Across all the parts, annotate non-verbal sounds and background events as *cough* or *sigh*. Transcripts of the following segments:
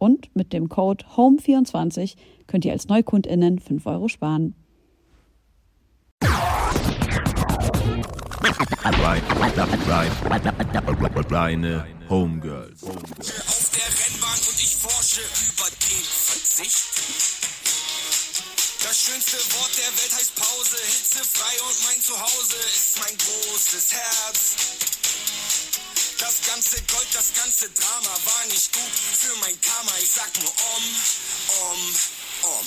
Und mit dem Code HOME24 könnt ihr als NeukundInnen 5 Euro sparen. Reine Homegirls. auf der Rennbahn und ich forsche über den Verzicht. Das schönste Wort der Welt heißt Pause, hitzefrei und mein Zuhause ist mein großes Herz. Das ganze Gold, das ganze Drama war nicht gut für mein Karma. Ich sag nur um, um, um.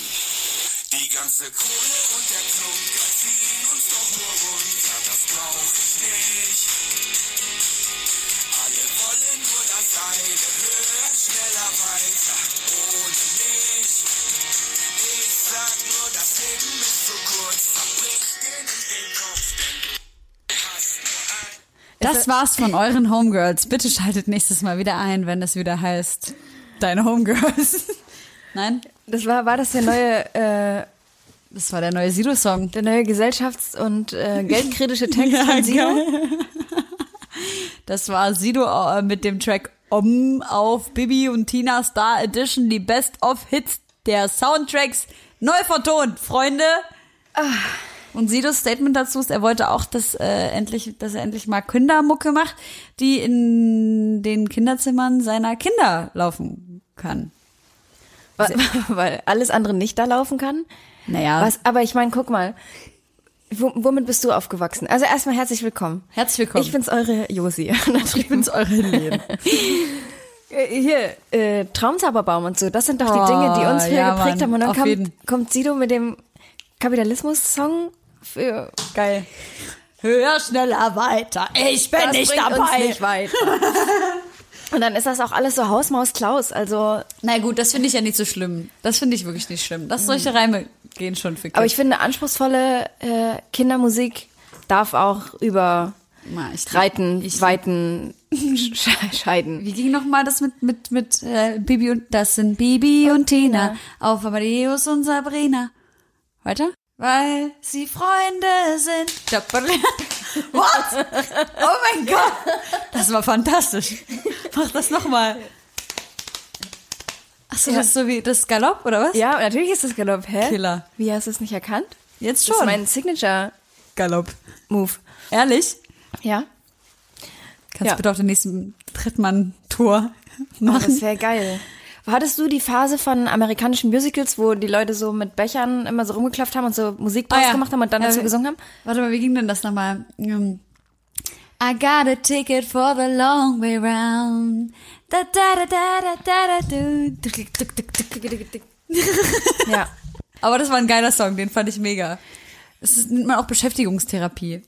Die ganze Kohle und der Klunker ziehen uns doch nur runter, das brauch ich nicht. Alle wollen nur das eine, höher, schneller, weiter, ohne mich. Ich sag nur, das Leben ist zu kurz, verbrich dir nicht den Das war's von euren Homegirls. Bitte schaltet nächstes Mal wieder ein, wenn es wieder heißt, deine Homegirls. *laughs* Nein? Das war, war das der neue, äh, Das war der neue Sido-Song. der neue gesellschafts- und äh, *laughs* geldkritische Text von Sido? *laughs* Das war Sido äh, mit dem Track Om auf Bibi und Tina Star Edition, die Best of Hits der Soundtracks neu vertont, Freunde. Und Sidos Statement dazu ist, er wollte auch, dass, äh, endlich, dass er endlich mal Kindermucke macht, die in den Kinderzimmern seiner Kinder laufen kann. Weil, *laughs* weil alles andere nicht da laufen kann. Naja, Was, aber ich meine, guck mal, wo, womit bist du aufgewachsen? Also erstmal herzlich willkommen. herzlich willkommen. Ich bin's eure Josi. *laughs* ich bin's eure Helene. *laughs* Äh, Hier, äh, Traumzauberbaum und so, das sind doch die Oh, Dinge, die uns früher ja, geprägt Mann, haben. Und dann kommt, kommt Sido mit dem Kapitalismus-Song für Geil. Höher, schneller, weiter. Ich bin Das nicht bringt uns dabei. nicht weiter. *laughs* Und dann ist das auch alles so Hausmaus Klaus. Also, Na gut, das finde ich ja nicht so schlimm. Das finde ich wirklich nicht schlimm. Das solche Reime gehen schon für Kids. aber ich finde, anspruchsvolle äh, Kindermusik darf auch über Ma, ich- Reiten, ich- Weiten *laughs* sch- scheiden. Wie ging noch mal das mit mit mit äh, Bibi und das sind Bibi und Tina auf Amadeus und Sabrina. Weiter? Weil sie Freunde sind. *laughs* What? Oh mein Gott, das war fantastisch. Mach das noch mal. Achso, Ja. das ist so wie das Galopp oder was? Ja, natürlich ist das Galopp. Hä? Killer. Wie hast du es nicht erkannt? Jetzt Das ist schon. mein Signature-Move. Galopp. Ehrlich? Ja? Kannst Ja. bitte auf den nächsten Trittmann-Tour Oh, machen? das wäre geil. Hattest du die Phase von amerikanischen Musicals, wo die Leute so mit Bechern immer so rumgeklopft haben und so Musik draus gemacht haben und dann Ah, Ja, dazu wir- gesungen haben? Warte mal, wie ging denn das nochmal? Um, I got a ticket for the long way round. Da, da, da, da, da, da, da, du. *laughs* Ja. Aber das war ein geiler Song, den fand ich mega. Das ist, nennt man auch Beschäftigungstherapie.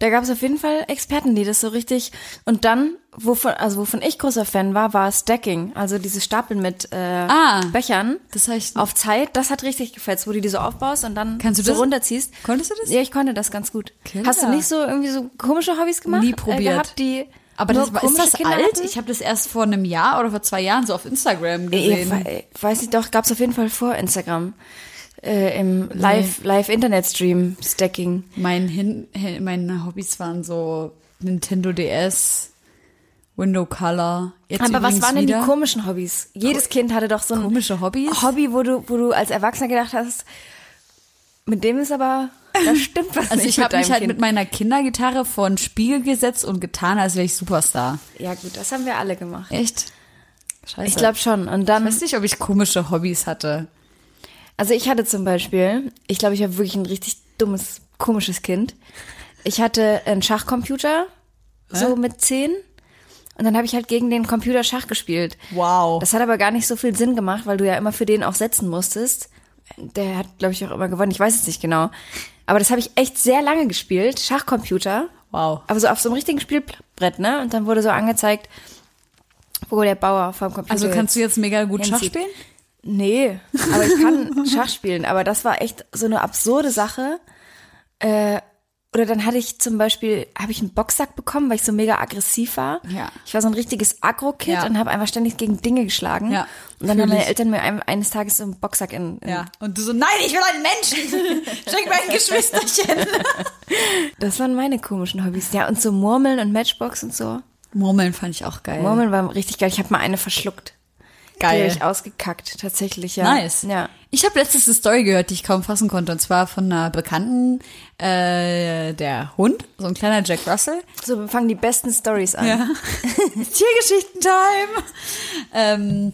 Da gab es auf jeden Fall Experten, die das so richtig. Und dann, wovon, also wovon ich großer Fan war, war Stacking. Also diese Stapeln mit äh, Ah. Bechern Das heißt, auf Zeit. Das hat richtig gefällt, wo du die so aufbaust und dann Kannst du so das? runterziehst. Konntest du das? Ja, ich konnte das ganz gut. Killer. Hast du nicht so irgendwie so komische Hobbys gemacht? Nie Äh, probiert. gehabt, die aber das, war- ist das Kinder alt? hatten? Ich habe das erst vor einem Jahr oder vor zwei Jahren so auf Instagram Ich gesehen. we- weiß ich doch, gab's auf jeden Fall vor Instagram. Äh, Im Live, Live-Internet-Stream Stacking. Mein Hin Hin- meine Hobbys waren so Nintendo DS, Window Color. Jetzt Aber was waren denn wieder. die komischen Hobbys? Jedes Kind hatte doch so ein Komische Hobbys? Hobby, wo du, wo du als Erwachsener gedacht hast, mit dem ist aber, da *laughs* stimmt was Also nicht ich mit habe mich halt kind. mit meiner Kindergitarre vor den Spiegel gesetzt und getan, als wäre ich Superstar. ja gut, das haben wir alle gemacht. Echt? Scheiße. Ich glaube schon. Und ich dann, weiß nicht, ob ich komische Hobbys hatte. also ich hatte zum Beispiel, ich glaube, ich war wirklich ein richtig dummes, komisches Kind. Ich hatte einen Schachcomputer, so mit zehn. Und dann habe ich halt gegen den Computer Schach gespielt. Wow. Das hat aber gar nicht so viel Sinn gemacht, weil du ja immer für den auch setzen musstest. Der hat, glaube ich, auch immer gewonnen. Ich weiß es nicht genau. Aber das habe ich echt sehr lange gespielt. Schachcomputer. Wow. Aber so auf so einem richtigen Spielbrett, ne? Und dann wurde so angezeigt, wo der Bauer vom Computer Also kannst du jetzt mega gut Schach spielen? Nee, aber ich kann *laughs* Schach spielen. Aber das war echt so eine absurde Sache. Äh, oder dann hatte ich zum Beispiel, habe ich einen Boxsack bekommen, weil ich so mega aggressiv war. Ja. Ich war so ein richtiges Agro-Kid Ja. und habe einfach ständig gegen Dinge geschlagen. Ja, Und dann haben meine. Eltern mir ein, eines Tages so einen Boxsack in, in Ja. Und du so, nein, ich will einen Menschen. *laughs* Schenk mir ein Geschwisterchen. *laughs* Das waren meine komischen Hobbys. Ja, und so Murmeln und Matchbox und so. Murmeln fand ich auch geil. Murmeln war richtig geil. Ich habe mal eine verschluckt. Die Geil. habe ich ausgekackt, tatsächlich, ja. Nice. Ja. Ich habe letztens eine Story gehört, die ich kaum fassen konnte. Und zwar von einer Bekannten, äh, der Hund, so ein kleiner Jack Russell. So fangen die besten Stories an. Ja. *laughs* Tiergeschichten-Time. Ähm,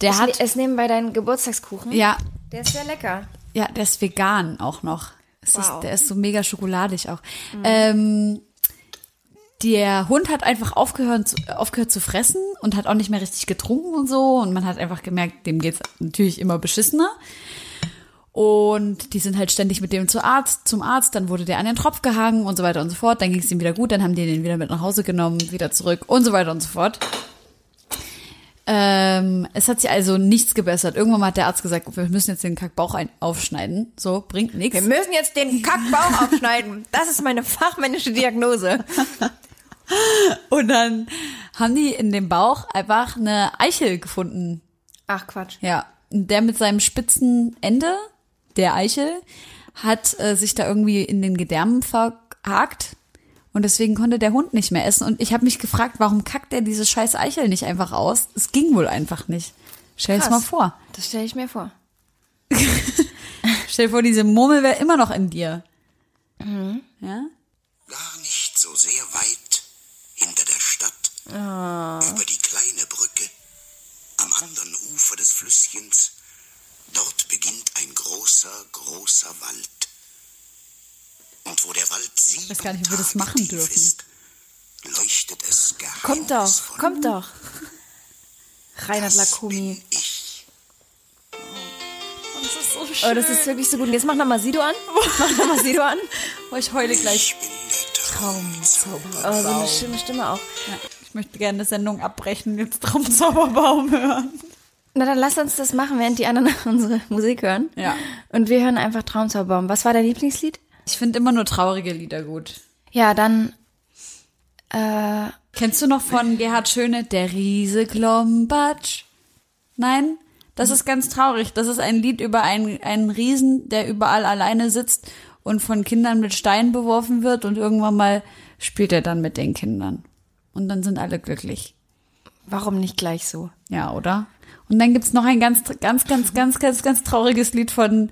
der Ich hat, ne- es nehmen bei deinen Geburtstagskuchen. ja, Der ist sehr lecker. ja, der ist vegan auch noch. Es Wow. ist, der ist so mega schokoladig auch. Ähm, der Hund hat einfach aufgehört zu, aufgehört zu fressen und hat auch nicht mehr richtig getrunken und so. Und man hat einfach gemerkt, dem geht's natürlich immer beschissener. Und die sind halt ständig mit dem zu Arzt, zum Arzt, dann wurde der an den Tropf gehangen und so weiter und so fort. Dann ging es ihm wieder gut, dann haben die den wieder mit nach Hause genommen, wieder zurück und so weiter und so fort. Ähm, es hat sich also nichts gebessert. Irgendwann mal hat der Arzt gesagt, wir müssen jetzt den Kackbauch ein aufschneiden. So, bringt nichts. Wir müssen jetzt den Kackbauch aufschneiden. Das ist meine fachmännische Diagnose. *laughs* Und dann haben die in dem Bauch einfach eine Eichel gefunden. Ach Quatsch. Ja, und der mit seinem spitzen Ende, der Eichel, hat äh, sich da irgendwie in den Gedärmen verhakt. Und deswegen konnte der Hund nicht mehr essen. Und ich habe mich gefragt, warum kackt der diese scheiß Eichel nicht einfach aus? Es ging wohl einfach nicht. Stell dir Krass. mal vor. Das stelle ich mir vor. *laughs* Stell dir vor, diese Murmel wäre immer noch in dir. Ja? Gar nicht so sehr Stadt, über die kleine Brücke, am anderen Ufer des Flüsschens, dort beginnt ein großer, großer Wald. Und wo der Wald sieben weiß gar nicht, ob wir das machen dürfen. Ist, leuchtet es Kommt doch, kommt doch. Reinhard Das Lakumi. bin ich. Oh, das ist wirklich so gut. Und jetzt mach nochmal Sido an. Mach nochmal Sido an. Oh, ich heule gleich. Ich bin der Traumzauberer. Oh, so eine schöne Stimme auch. Ja, ich möchte gerne eine Sendung abbrechen, jetzt Traumzauberbaum hören. Na, dann lass uns das machen, während die anderen *laughs* unsere Musik hören. Ja. Und wir hören einfach Traumzauberbaum. Was war dein Lieblingslied? Ich finde immer nur traurige Lieder gut. Ja, dann äh, Kennst du noch von Gerhard Schöne, der Riese Klombatsch? Nein? Das ist ganz traurig. Das ist ein Lied über einen, einen Riesen, der überall alleine sitzt und von Kindern mit Steinen beworfen wird und irgendwann mal spielt er dann mit den Kindern. Und dann sind alle glücklich. warum nicht gleich so? Ja, oder? Und dann gibt's noch ein ganz, ganz, ganz, ganz, ganz, ganz trauriges Lied von,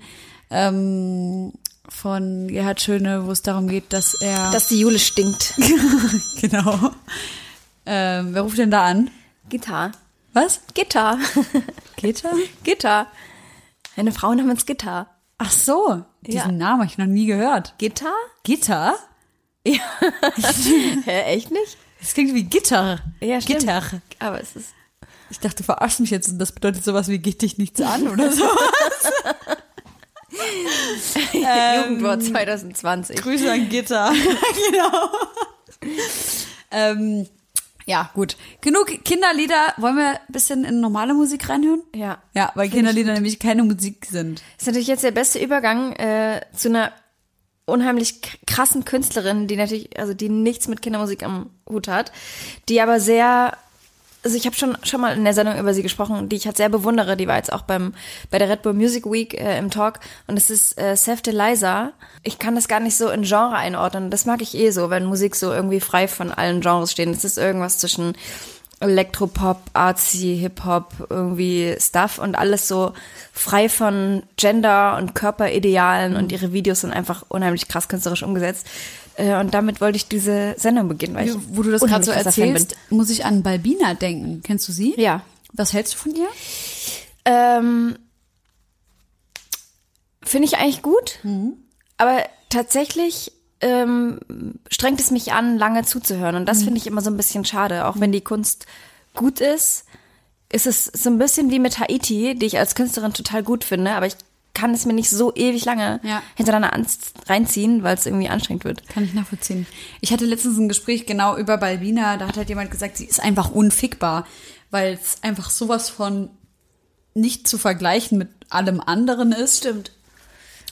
ähm, von Gerhard Schöne, wo es darum geht, dass er. Dass die Jule stinkt. *laughs* genau. Ähm, wer ruft denn da an? Gitarre. Was? Gitter. Gitter? *laughs* Gitter. Eine Frau namens Gitter. Ach so, diesen Ja. Namen habe ich noch nie gehört. Gitter? Gitter? *laughs* Hä, echt nicht? Das klingt wie Gitter. Ja, stimmt. Gitter. Aber es ist. Ich dachte, du verarschst mich jetzt und das bedeutet sowas wie geht dich nichts an oder so. *laughs* Jugendwort 2020. Grüße an Gitter. *laughs* genau. ähm, ja, gut. Genug Kinderlieder. Wollen wir ein bisschen in normale Musik reinhören? Ja. Ja, weil Kinderlieder nämlich keine Musik sind. ist natürlich jetzt der beste Übergang äh, zu einer unheimlich krassen Künstlerin, die natürlich, also die nichts mit Kindermusik am Hut hat, die aber sehr, also ich habe schon schon mal in der Sendung über sie gesprochen, die ich halt sehr bewundere. Die war jetzt auch beim bei der Red Bull Music Week äh, im Talk und es ist äh, Seth Deliza. Ich kann das gar nicht so in Genre einordnen. Das mag ich eh so, wenn Musik so irgendwie frei von allen Genres steht. Es ist irgendwas zwischen Elektropop, Artsy, Hip-Hop, irgendwie Stuff und alles so frei von Gender und Körperidealen und ihre Videos sind einfach unheimlich krass künstlerisch umgesetzt. Äh, Und damit wollte ich diese Sendung beginnen, weil ich Wo du das gerade so erzählst, muss ich an Balbina denken. Kennst du sie? Ja. Was hältst du von ihr? Ähm, Finde ich eigentlich gut, aber tatsächlich ähm, strengt es mich an, lange zuzuhören. Und das finde ich immer so ein bisschen schade. Auch wenn die Kunst gut ist, ist es so ein bisschen wie mit Haiti, die ich als Künstlerin total gut finde, aber ich kann es mir nicht so ewig lange Ja. hintereinander reinziehen, weil es irgendwie anstrengend wird. Kann ich nachvollziehen. Ich hatte letztens ein Gespräch genau über Balbina, da hat halt jemand gesagt, sie ist einfach unfickbar, weil es einfach sowas von nicht zu vergleichen mit allem anderen ist. Stimmt.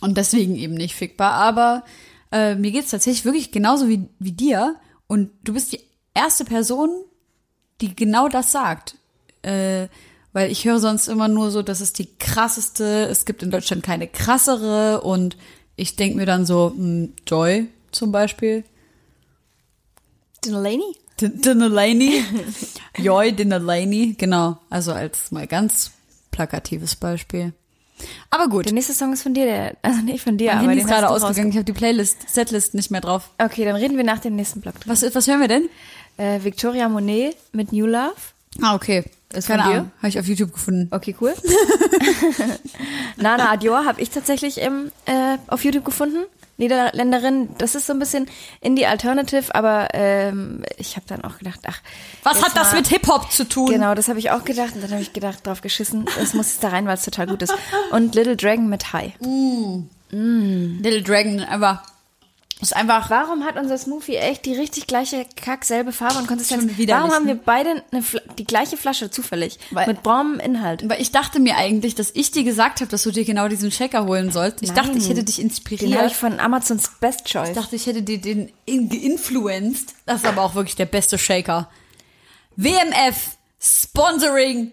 Und deswegen eben nicht fickbar. Aber äh, mir geht's tatsächlich wirklich genauso wie, wie dir. Und du bist die erste Person, die genau das sagt. Äh, weil ich höre sonst immer nur so, das ist die krasseste, es gibt in Deutschland keine krassere und ich denk mir dann so, hm, Joy zum Beispiel. Delaney? Dinelani. Joy Dinelani, genau. Also als mal ganz plakatives Beispiel. Aber gut. Der nächste Song ist von dir, der, also nicht von dir, Mein aber Handy ist gerade ausgegangen. Ich habe die Playlist, Setlist nicht mehr drauf. Okay, dann reden wir nach dem nächsten Block drüber. Was, was hören wir denn? Äh, Victoria Monet mit New Love. Ah, okay. Ist Keine von dir? Ahnung. Habe ich auf YouTube gefunden. Okay, cool. *laughs* Nana Adior habe ich tatsächlich im, äh, auf YouTube gefunden. Niederländerin, das ist so ein bisschen Indie Alternative, aber ähm, ich habe dann auch gedacht, ach. Was hat das mal- mit Hip-Hop zu tun? Genau, das habe ich auch gedacht und dann habe ich gedacht, drauf geschissen, es muss jetzt da rein, weil es total gut ist. Und Little Dragon mit High. Little Dragon, einfach. Ist einfach. Warum hat unser Smoothie echt die richtig gleiche kack selbe Farbe und Konsistenz? Warum haben ne? wir beide eine, die gleiche Flasche zufällig Weil- mit braunem Inhalt? Weil ich dachte mir eigentlich, dass ich dir gesagt habe, dass du dir genau diesen Shaker holen sollst. Ich dachte, ich hätte dich Den habe inspiriert. ich von Amazons Best Choice. Ich dachte, ich hätte dir den in geinfluenced. Das ist aber auch wirklich der beste Shaker. WMF Sponsoring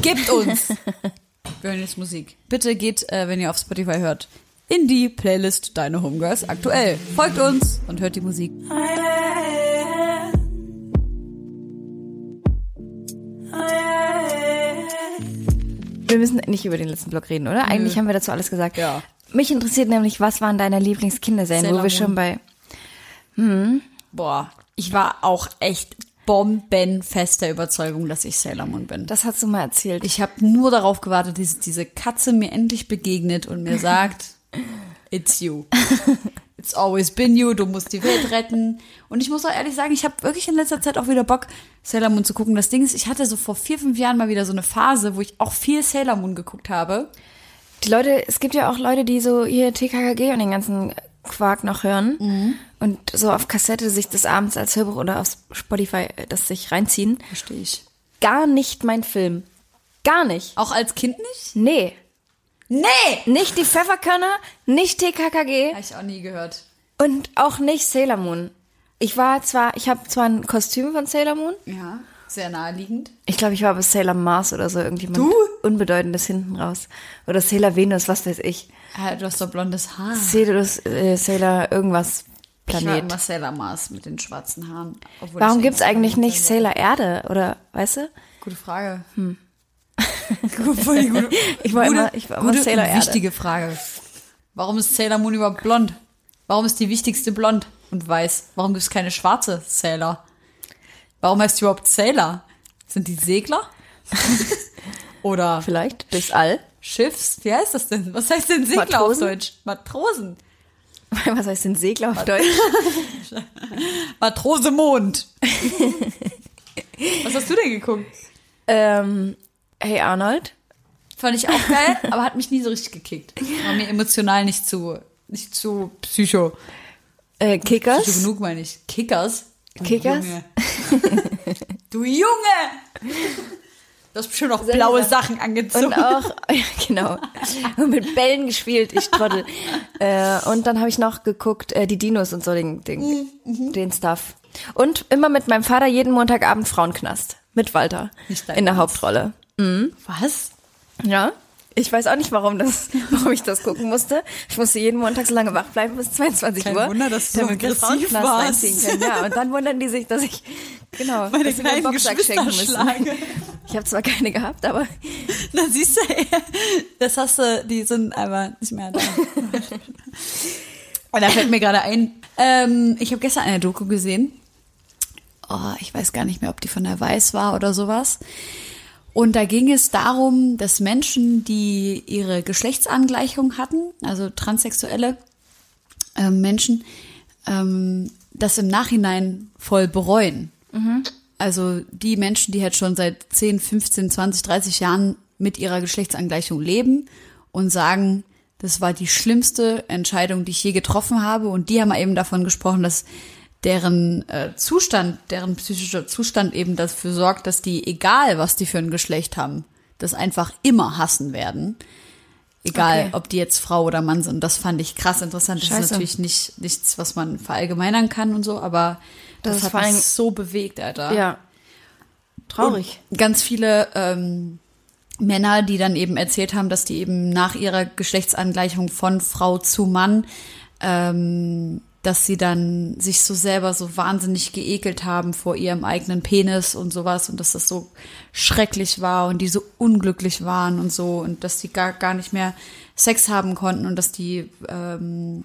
gibt uns. Wir hören jetzt Musik. Bitte geht, äh, wenn ihr auf Spotify hört, in die Playlist Deine Homegirls aktuell. Folgt uns und hört die Musik. Wir müssen nicht über den letzten Block reden, oder? Eigentlich haben wir dazu alles gesagt. Ja. Mich interessiert nämlich, was waren deine Lieblingskinderserien, wo wir schon bei Boah, ich war auch echt bombenfester Überzeugung, dass ich Sailor Moon bin. Das hast du mal erzählt. Ich habe nur darauf gewartet, dass diese Katze mir endlich begegnet und mir *laughs* sagt, it's you. It's always been you, du musst die Welt retten. Und ich muss auch ehrlich sagen, ich habe wirklich in letzter Zeit auch wieder Bock, Sailor Moon zu gucken. Das Ding ist, ich hatte so vor vier, fünf Jahren mal wieder so eine Phase, wo ich auch viel Sailor Moon geguckt habe. Die Leute, es gibt ja auch Leute, die so hier TKKG und den ganzen Quark noch hören Mhm. und so auf Kassette sich das abends als Hörbuch oder auf Spotify äh, das sich reinziehen. Verstehe ich. Gar nicht mein Film. Gar nicht. Auch als Kind nicht? Nee. Nee! Nicht die Pfefferkörner, nicht TKKG Habe ich auch nie gehört. und auch nicht Sailor Moon. Ich war zwar, ich habe zwar ein Kostüm von Sailor Moon. Ja, sehr naheliegend. Ich glaube, ich war bei Sailor Mars oder so irgendjemand. Du? Unbedeutendes hinten raus. Oder Sailor Venus, was weiß ich. Ah, Du hast doch blondes Haar. Sailor, äh, Sailor irgendwas Ich war Planet. immer Sailor Mars mit den schwarzen Haaren. Warum ich gibt's eigentlich nicht Sailor? Sailor Erde? Oder, weißt du? Gute Frage. Hm. Voll die gute, *laughs* Ich war gute, immer- ich war immer gute Sailor Erde. wichtige Frage. Warum ist Sailor Moon überhaupt blond? Warum ist die wichtigste blond und weiß? Warum gibt es keine schwarze Sailor? Warum heißt die überhaupt Sailor? Sind die Segler? *laughs* Oder Vielleicht durchs All. Schiffs? Wie heißt das denn? Was heißt denn Segler Matrosen? auf Deutsch? Matrosen. *laughs* Was heißt denn Segler auf Deutsch? Matrose Mond. Was hast du denn geguckt? ähm, hey Arnold. Fand ich auch geil, *laughs* aber hat mich nie so richtig gekickt. War mir emotional nicht zu, nicht zu psycho. Äh, Psycho Kickers. genug, meine ich. Kickers? Du Kickers? *laughs* Du Junge! Du hast bestimmt auch blaue Sachen angezogen. Und auch, *laughs* ja, genau. Und mit Bällen gespielt, ich Trottel. äh, und dann habe ich noch geguckt, äh, die Dinos und so, den, den, Mhm, den Stuff. Und immer mit meinem Vater jeden Montagabend Frauenknast. Mit Walter. In der Ernst. Hauptrolle. Was? Ja. Ich weiß auch nicht, warum das, *laughs* warum ich das gucken musste. Ich musste jeden Montag so lange wach bleiben bis 22 Kein Uhr. Wunder, dass du so aggressiv warst. Ja, und dann wundern die sich, dass ich Genau. Meine dass kleinen Geschwister schlage. Ich habe zwar keine gehabt, aber *laughs* Na, siehst du, das hast du, die sind einfach nicht mehr da. Und da fällt mir gerade ein, ähm, ich habe gestern eine Doku gesehen. Oh, ich weiß gar nicht mehr, ob die von der Weiß war oder sowas. Und da ging es darum, dass Menschen, die ihre Geschlechtsangleichung hatten, also transsexuelle ähm, Menschen, ähm, das im Nachhinein voll bereuen. Also die Menschen, die halt schon seit 10, 15, 20, 30 Jahren mit ihrer Geschlechtsangleichung leben und sagen, das war die schlimmste Entscheidung, die ich je getroffen habe. Und die haben eben davon gesprochen, dass deren äh, Zustand, deren psychischer Zustand eben dafür sorgt, dass die, egal was die für ein Geschlecht haben, das einfach immer hassen werden. Egal, Okay. ob die jetzt Frau oder Mann sind. Das fand ich krass interessant. Das ist natürlich nicht nichts, was man verallgemeinern kann und so, aber das, Das hat mich so bewegt, Alter. ja. Traurig. Und ganz viele ähm, Männer, die dann eben erzählt haben, dass die eben nach ihrer Geschlechtsangleichung von Frau zu Mann, ähm, dass sie dann sich so selber so wahnsinnig geekelt haben vor ihrem eigenen Penis und sowas und dass das so schrecklich war und die so unglücklich waren und so und dass die gar, gar nicht mehr Sex haben konnten und dass die ähm,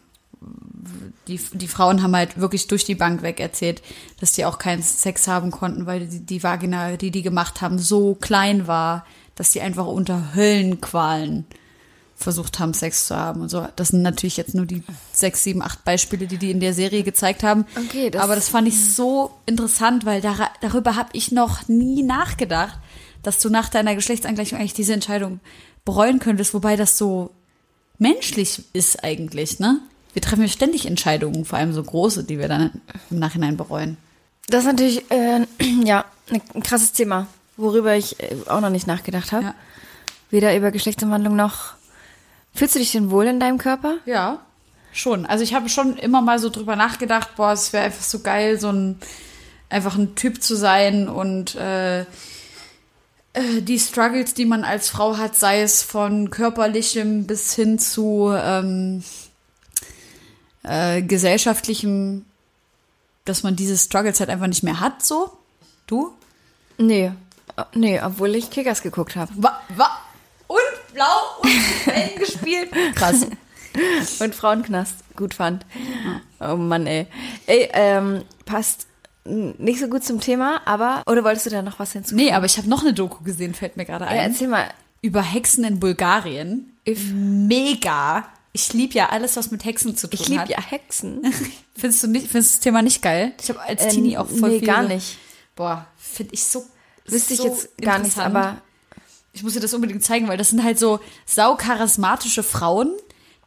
die, die Frauen haben halt wirklich durch die Bank weg erzählt, dass die auch keinen Sex haben konnten, weil die, die Vagina, die die gemacht haben, so klein war, dass die einfach unter Höllenqualen versucht haben, Sex zu haben und so. Das sind natürlich jetzt nur die sechs, sieben, acht Beispiele, die die in der Serie gezeigt haben. Okay, das- Aber das fand ich so interessant, weil dar darüber habe ich noch nie nachgedacht, dass du nach deiner Geschlechtsangleichung eigentlich diese Entscheidung bereuen könntest, wobei das so menschlich ist eigentlich, ne? Wir treffen ja ständig Entscheidungen, vor allem so große, die wir dann im Nachhinein bereuen. Das ist natürlich, äh, ja, ein krasses Thema, worüber ich äh, auch noch nicht nachgedacht habe. Ja. Weder über Geschlechtsumwandlung noch. Fühlst du dich denn wohl in deinem Körper? Ja, schon. Also ich habe schon immer mal so drüber nachgedacht, boah, es wäre einfach so geil, so ein einfach ein Typ zu sein und äh, äh, die Struggles, die man als Frau hat, sei es von körperlichem bis hin zu ähm, äh, gesellschaftlichem, dass man diese Struggles halt einfach nicht mehr hat, so. Du? Nee. Äh, Nee, obwohl ich Kickers geguckt habe. Wa, wa, blau und Wellen *laughs* gespielt. Krass. Und Frauenknast gut fand. Oh Mann, ey. Ey, ähm, passt nicht so gut zum Thema, aber. Oder wolltest du da noch was hinzufügen? Nee, aber ich habe noch eine Doku gesehen, fällt mir gerade ein. Ja, erzähl mal. über Hexen in Bulgarien. Mega. Ich liebe ja alles, was mit Hexen zu tun Ich liebe hat. ja Hexen. *laughs* Findest du nicht, findest das Thema nicht geil? Ich habe als Ähm, Teenie auch voll nee, viel gar so- nicht. Boah, finde ich so. Wüsste ich so jetzt gar nichts, interessant. aber ich muss dir das unbedingt zeigen, weil das sind halt so saucharismatische Frauen,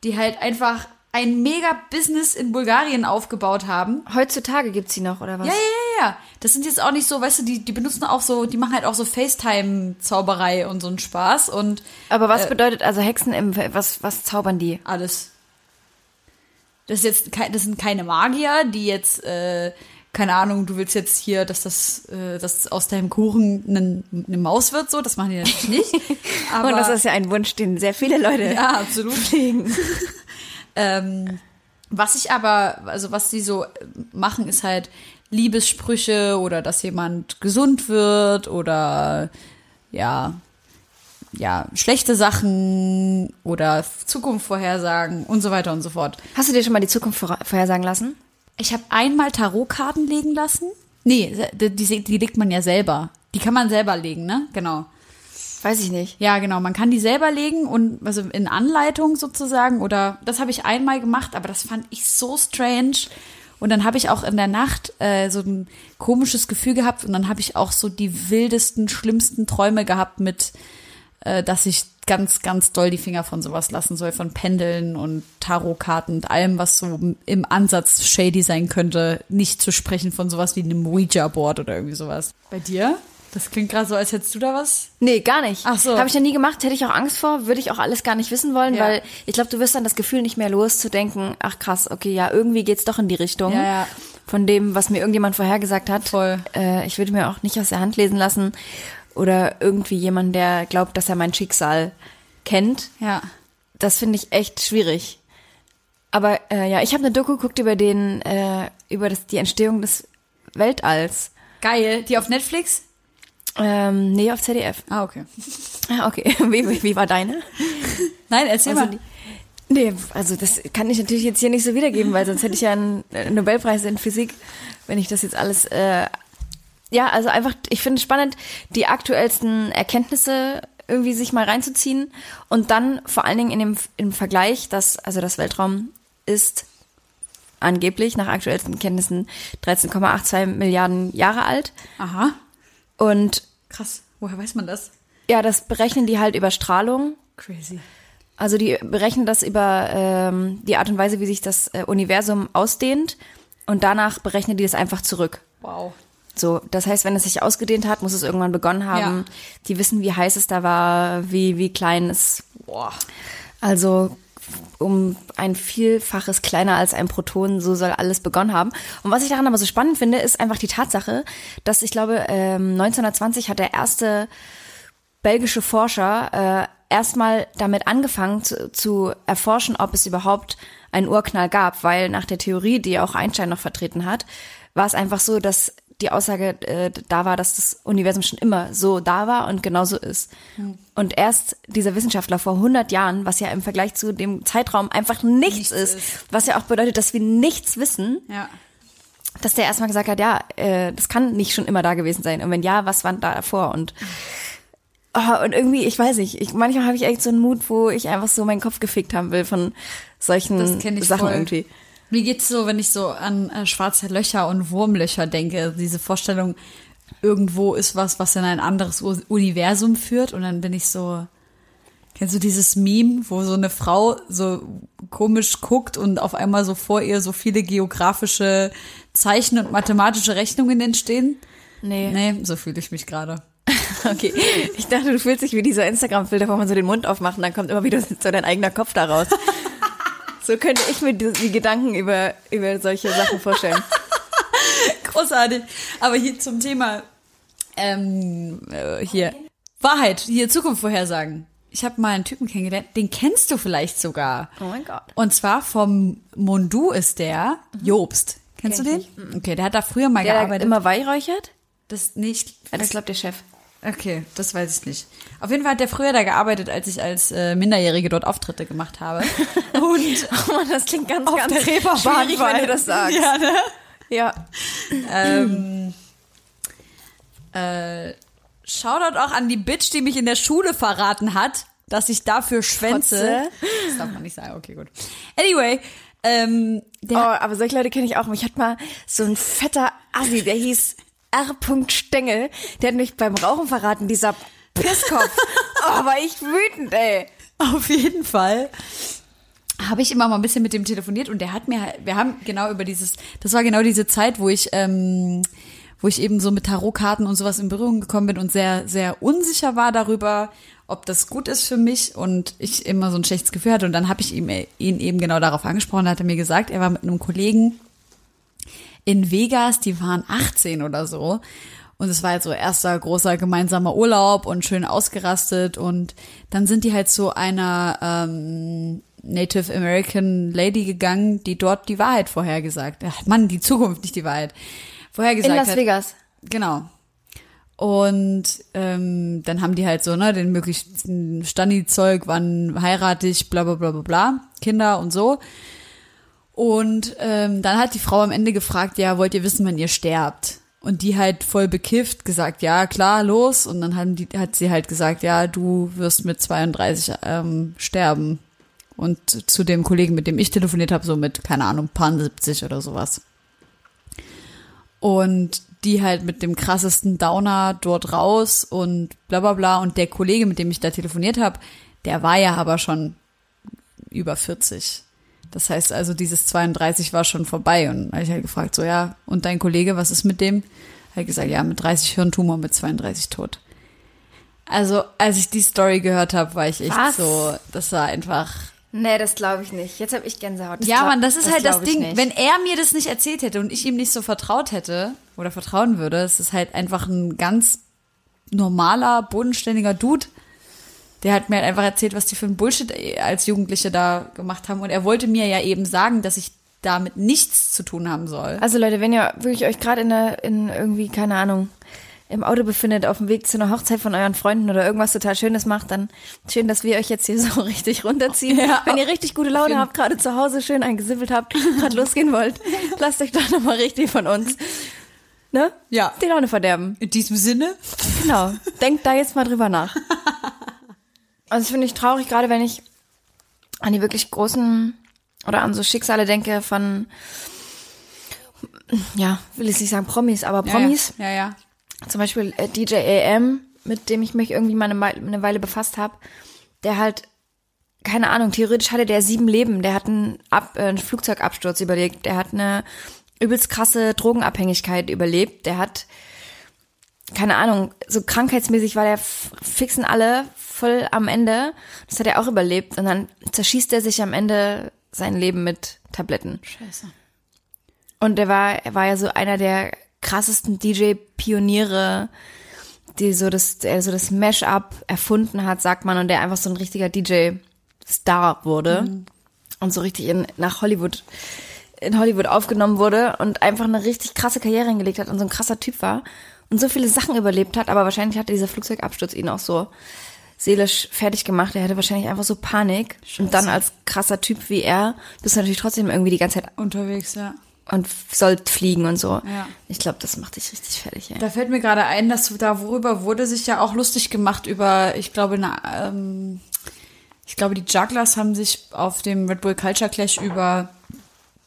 die halt einfach ein mega Business in Bulgarien aufgebaut haben. heutzutage gibt's sie noch, oder was? Ja, ja, ja, ja. Das sind jetzt auch nicht so, weißt du, die, die benutzen auch so, die machen halt auch so FaceTime-Zauberei und so einen Spaß und Aber Äh. was bedeutet also Hexen im was was zaubern die? alles. Das ist jetzt das sind keine Magier, die jetzt, äh, keine Ahnung, du willst jetzt hier, dass das, äh, dass aus deinem Kuchen eine, Maus wird, so, das machen die natürlich nicht. *laughs* Aber, Und das ist ja ein Wunsch, den sehr viele Leute ja, absolut. pflegen. *laughs* Ähm, was ich aber, also was sie so machen, ist halt Liebessprüche oder dass jemand gesund wird oder ja, ja, schlechte Sachen oder Zukunft vorhersagen und so weiter und so fort. Hast du dir schon mal die Zukunft vorher- vorhersagen lassen? Ich habe einmal Tarotkarten legen lassen. Nee, die, die, die legt man ja selber. Die kann man selber legen, ne? Genau. Weiß ich nicht. Ja, genau. Man kann die selber legen und also in Anleitung sozusagen oder das habe ich einmal gemacht, aber das fand ich so strange. Und dann habe ich auch in der Nacht äh, so ein komisches Gefühl gehabt und dann habe ich auch so die wildesten, schlimmsten Träume gehabt mit, äh, dass ich ganz, ganz doll die Finger von sowas lassen soll, von Pendeln und Tarotkarten und allem, was so im Ansatz shady sein könnte, nicht zu sprechen von sowas wie einem Ouija-Board oder irgendwie sowas. Bei dir? Das klingt gerade so, als hättest du da was. Nee, gar nicht. Ach so. Habe ich ja nie gemacht, hätte ich auch Angst vor, würde ich auch alles gar nicht wissen wollen, Ja. weil ich glaube, du wirst dann das Gefühl nicht mehr los zu denken, ach krass, okay, ja, irgendwie geht's doch in die Richtung Ja, ja. von dem, was mir irgendjemand vorhergesagt hat. Voll. Äh, ich würde mir auch nicht aus der Hand lesen lassen oder irgendwie jemand, der glaubt, dass er mein Schicksal kennt. Ja. Das finde ich echt schwierig. Aber äh, ja, ich habe eine Doku geguckt über den, äh, über das, die Entstehung des Weltalls. Geil. Die auf Netflix? Ähm, nee, auf ZDF. Ah, okay. *laughs* Ah, okay. *laughs* Wie, wie, wie war deine? *laughs* Nein, erzähl Also mal. die- Nee, also das kann ich natürlich jetzt hier nicht so wiedergeben, weil sonst hätte ich ja einen Nobelpreis in Physik, wenn ich das jetzt alles. Äh, ja, also einfach, ich finde es spannend, die aktuellsten Erkenntnisse irgendwie sich mal reinzuziehen und dann vor allen Dingen in dem im Vergleich, dass also das Weltraum ist angeblich nach aktuellsten Kenntnissen 13,82 Milliarden Jahre alt Aha. und Krass. Woher weiß man das? ja, das berechnen die halt über Strahlung Crazy. Also die berechnen das über ähm, die Art und Weise, wie sich das äh, Universum ausdehnt und danach berechnen die das einfach zurück. Wow. So, das heißt, wenn es sich ausgedehnt hat, muss es irgendwann begonnen haben. Ja. Die wissen, wie heiß es da war, wie wie klein es. Boah. Also um ein Vielfaches kleiner als ein Proton, so soll alles begonnen haben. Und was ich daran aber so spannend finde, ist einfach die Tatsache, dass ich glaube, ähm, 1920 hat der erste belgische Forscher äh, erstmal damit angefangen zu, zu erforschen, ob es überhaupt einen Urknall gab, weil nach der Theorie, die auch Einstein noch vertreten hat, war es einfach so, dass die Aussage äh, da war, dass das Universum schon immer so da war und genauso ist. Und erst dieser Wissenschaftler vor 100 Jahren, was ja im Vergleich zu dem Zeitraum einfach nichts, Nichts ist, ist. was ja auch bedeutet, dass wir nichts wissen, Ja. dass der erstmal gesagt hat, ja, äh, das kann nicht schon immer da gewesen sein. Und wenn ja, was war da davor? Und oh, und irgendwie, ich weiß nicht, ich, manchmal habe ich echt so einen Mut, wo ich einfach so meinen Kopf gefickt haben will von solchen Das kenne ich Sachen voll. irgendwie. Mir geht's so, wenn ich so an äh, schwarze Löcher und Wurmlöcher denke, diese Vorstellung, irgendwo ist was, was in ein anderes U Universum führt und dann bin ich so, kennst du dieses Meme, wo so eine Frau so komisch guckt und auf einmal so vor ihr so viele geografische Zeichen und mathematische Rechnungen entstehen? Nee. Nee, so fühle ich mich gerade. *laughs* Okay. Ich dachte, du fühlst dich wie dieser Instagram-Filter, wo man so den Mund aufmacht und dann kommt immer wieder so dein eigener Kopf da raus. So könnte ich mir die, die Gedanken über, über solche Sachen vorstellen. *laughs* Großartig. Aber hier zum Thema ähm, äh, hier Wahrheit, hier Zukunft vorhersagen. Ich habe mal einen Typen kennengelernt, den kennst du vielleicht sogar. Oh mein Gott. Und zwar vom Mondu ist der Jobst. Kennst Kenn du ich den? Okay, der hat da früher mal Der gearbeitet. immer weihräuchert? das nicht. Ja, das glaubt der Chef. Okay, das weiß ich nicht. Auf jeden Fall hat der früher da gearbeitet, als ich als äh, Minderjährige dort Auftritte gemacht habe. *laughs* Und *laughs* Oh Mann, das klingt ganz, auf ganz der Reeperbahn wenn du das sagst. Ja, ne? Ja. Ähm, äh, Shoutout auch an die Bitch, die mich in der Schule verraten hat, dass ich dafür schwänze. Das darf man nicht sagen, okay, gut. Anyway, ähm, Oh, aber solche Leute kenne ich auch. Mich hat mal so ein fetter Assi, der hieß R. Stengel, der hat mich beim Rauchen verraten, dieser Pisskopf. oh, war ich wütend, ey. auf jeden Fall habe ich immer mal ein bisschen mit dem telefoniert und der hat mir, wir haben genau über dieses, das war genau diese Zeit, wo ich, ähm, wo ich eben so mit Tarotkarten und sowas in Berührung gekommen bin und sehr, sehr unsicher war darüber, ob das gut ist für mich und ich immer so ein schlechtes Gefühl hatte und dann habe ich ihm, ihn eben genau darauf angesprochen, da hat er mir gesagt, er war mit einem Kollegen in Vegas, die waren 18 oder so. Und es war halt so erster großer gemeinsamer Urlaub und schön ausgerastet. Und dann sind die halt zu einer ähm, Native American Lady gegangen, die dort die Wahrheit vorhergesagt hat. Mann, die Zukunft, nicht die Wahrheit. Vorhergesagt In Las hat. Vegas. Genau. Und ähm, dann haben die halt so, ne, den möglichsten Stani-Zeug, wann heirate ich, bla bla bla bla bla, Kinder und so. Und ähm, dann hat die Frau am Ende gefragt, ja, wollt ihr wissen, wann ihr sterbt? Und die halt voll bekifft gesagt, ja, klar, los. Und dann haben die, hat sie halt gesagt, ja, du wirst mit 32 ähm, sterben. Und zu dem Kollegen, mit dem ich telefoniert habe, so mit, keine Ahnung, paar 70 oder sowas. Und die halt mit dem krassesten Downer dort raus und bla bla bla. Und der Kollege, mit dem ich da telefoniert habe, der war ja aber schon über 40. Das heißt also, dieses 32 war schon vorbei. Und da hab ich halt gefragt, so ja, und dein Kollege, was ist mit dem? Hat gesagt, ja, mit 30 Hirntumor, mit 32 tot. Also, als ich die Story gehört habe, war ich echt Was? so, das war einfach. Nee, das glaube ich nicht. Jetzt habe ich Gänsehaut. ja, glaub- Mann, das ist halt das glaub ich Ding. nicht. Wenn er mir das nicht erzählt hätte und ich ihm nicht so vertraut hätte oder vertrauen würde, es ist halt einfach ein ganz normaler, bodenständiger Dude. Der hat mir halt einfach erzählt, was die für ein Bullshit als Jugendliche da gemacht haben. Und er wollte mir ja eben sagen, dass ich damit nichts zu tun haben soll. Also Leute, wenn ihr wirklich euch gerade in der, in irgendwie, keine Ahnung, im Auto befindet, auf dem Weg zu einer Hochzeit von euren Freunden oder irgendwas total Schönes macht, dann schön, dass wir euch jetzt hier *laughs* so richtig runterziehen. Ja. Wenn ihr richtig gute Laune habt, gerade zu Hause schön eingesippelt habt, gerade *laughs* losgehen wollt, lasst euch doch nochmal richtig von uns. Ne? Ja. Die Laune verderben. In diesem Sinne, Genau. Denkt da jetzt mal drüber nach. *laughs* Also das finde ich traurig, gerade wenn ich an die wirklich großen oder an so Schicksale denke von, ja, will ich nicht sagen Promis, aber Promis. Ja, ja. ja. Zum Beispiel äh, DJ AM, mit dem ich mich irgendwie mal eine, Wei- eine Weile befasst habe, der halt, keine Ahnung, theoretisch hatte der sieben Leben. Der hat einen, Ab, äh, einen Flugzeugabsturz überlebt. Der hat eine übelst krasse Drogenabhängigkeit überlebt. Der hat, keine Ahnung, so krankheitsmäßig war der fixen alle voll am Ende. Das hat er auch überlebt. Und dann zerschießt er sich am Ende sein Leben mit Tabletten. Scheiße. Und er war, er war ja so einer der krassesten DJ-Pioniere, die so das, der so das Mash-up erfunden hat, sagt man, und der einfach so ein richtiger DJ-Star wurde und so richtig in, nach Hollywood, in Hollywood aufgenommen wurde und einfach eine richtig krasse Karriere hingelegt hat und so ein krasser Typ war und so viele Sachen überlebt hat, aber wahrscheinlich hatte dieser Flugzeugabsturz ihn auch so seelisch fertig gemacht. Er hatte wahrscheinlich einfach so Panik. Und dann als krasser Typ wie er bist du natürlich trotzdem irgendwie die ganze Zeit Unterwegs, ja. und sollt fliegen und so. Ja. Ich glaube, das macht dich richtig fertig, ey. Da fällt mir gerade ein, dass da worüber wurde sich ja auch lustig gemacht über, ich glaube, na, ähm, ich glaube, die Jugglers haben sich auf dem Red Bull Culture Clash über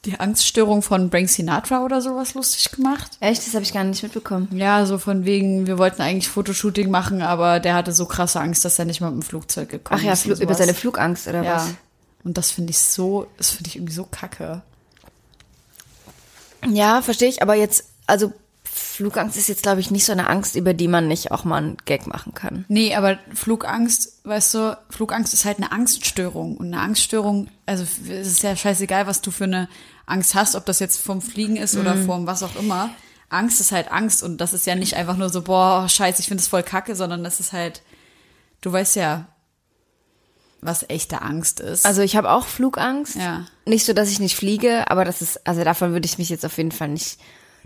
die Angststörung von Frank Sinatra oder sowas lustig gemacht. Echt? Das habe ich gar nicht mitbekommen. Ja, so von wegen, wir wollten eigentlich Fotoshooting machen, aber der hatte so krasse Angst, dass er nicht mal mit dem Flugzeug gekommen Ach ja, ist. Und über seine Flugangst oder Ja. was? Und das finde ich so, das finde ich irgendwie so kacke. Ja, verstehe ich. Aber jetzt, also Flugangst ist jetzt, glaube ich, nicht so eine Angst, über die man nicht auch mal einen Gag machen kann. Nee, aber Flugangst, weißt du, Flugangst ist halt eine Angststörung. Und eine Angststörung, also es ist ja scheißegal, was du für eine Angst hast, ob das jetzt vom Fliegen ist oder vom was auch immer. Angst ist halt Angst und das ist ja nicht einfach nur so, boah, scheiße, ich finde das voll kacke, sondern das ist halt, du weißt ja, was echte Angst ist. Also ich habe auch Flugangst. Ja. Nicht so, dass ich nicht fliege, aber das ist, also davon würde ich mich jetzt auf jeden Fall nicht,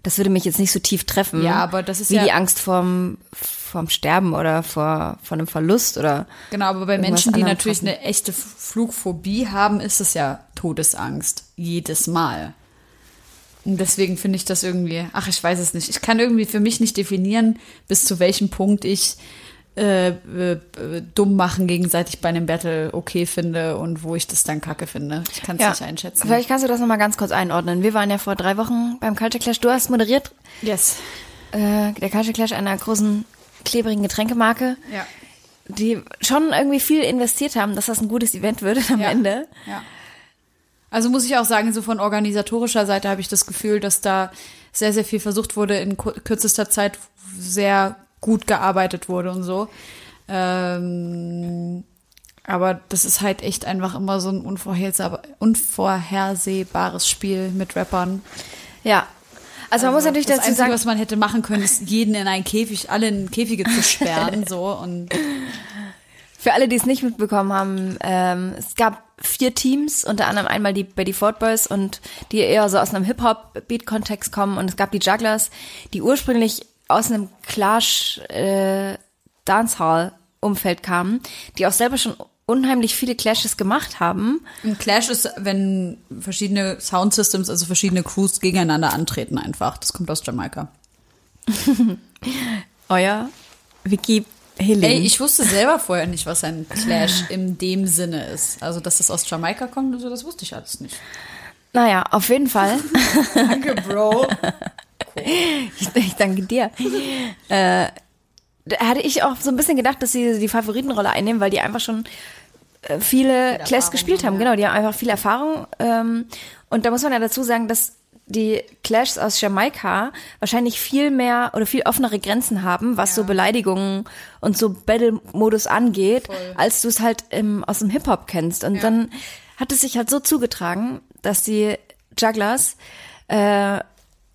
das würde mich jetzt nicht so tief treffen. Ja, aber das ist wie ja- die Angst vorm, vorm Sterben oder vor, vor einem Verlust oder. Genau, aber bei Menschen, die natürlich Krassen. eine echte Flugphobie haben, ist es ja Todesangst. Jedes Mal. Und deswegen finde ich das irgendwie, ach, ich weiß es nicht. Ich kann irgendwie für mich nicht definieren, bis zu welchem Punkt ich äh, äh, dumm machen gegenseitig bei einem Battle okay finde und wo ich das dann kacke finde. Ich kann es nicht einschätzen. Vielleicht kannst du das nochmal ganz kurz einordnen. Wir waren ja vor drei Wochen beim Culture Clash. Du hast moderiert, Yes. äh, der Culture Clash einer großen klebrigen Getränkemarke, Ja. die schon irgendwie viel investiert haben, dass das ein gutes Event wird am Ja. Ende. Ja. Also muss ich auch sagen, so von organisatorischer Seite habe ich das Gefühl, dass da sehr, sehr viel versucht wurde, in kürzester Zeit sehr gut gearbeitet wurde und so. Ähm, aber das ist halt echt einfach immer so ein unvorhersehbar, unvorhersehbares Spiel mit Rappern. Ja. Also man muss natürlich das dazu Einzige, sagen, was man hätte machen können, ist jeden in einen Käfig, alle in Käfige zu sperren, so und Für alle, die es nicht mitbekommen haben, ähm, es gab vier Teams, unter anderem einmal die Betty Ford Boys und die eher so aus einem Hip-Hop-Beat-Kontext kommen und es gab die Jugglers, die ursprünglich aus einem Clash äh, kamen, die auch selber schon unheimlich viele Clashes gemacht haben. Ein Clash ist, wenn verschiedene Soundsystems, also verschiedene Crews gegeneinander antreten einfach. Das kommt aus Jamaika. *laughs* Euer Wiki Helene. Ey, ich wusste selber vorher nicht, was ein Clash in dem Sinne ist. Also, dass das aus Jamaika kommt, also das wusste ich alles nicht. naja, auf jeden Fall. *laughs* Danke, Bro. *laughs* *laughs* Ich, ich danke dir. Äh, da hatte ich auch so ein bisschen gedacht, dass sie die Favoritenrolle einnehmen, weil die einfach schon äh, viele Clash gespielt haben. Genau, die haben einfach viel Erfahrung. Ähm, und da muss man ja dazu sagen, dass die Clashs aus Jamaika wahrscheinlich viel mehr oder viel offenere Grenzen haben, was so Beleidigungen und so Battle-Modus angeht, als du es halt im, aus dem Hip-Hop kennst. Und dann hat es sich halt so zugetragen, dass die Jugglers äh,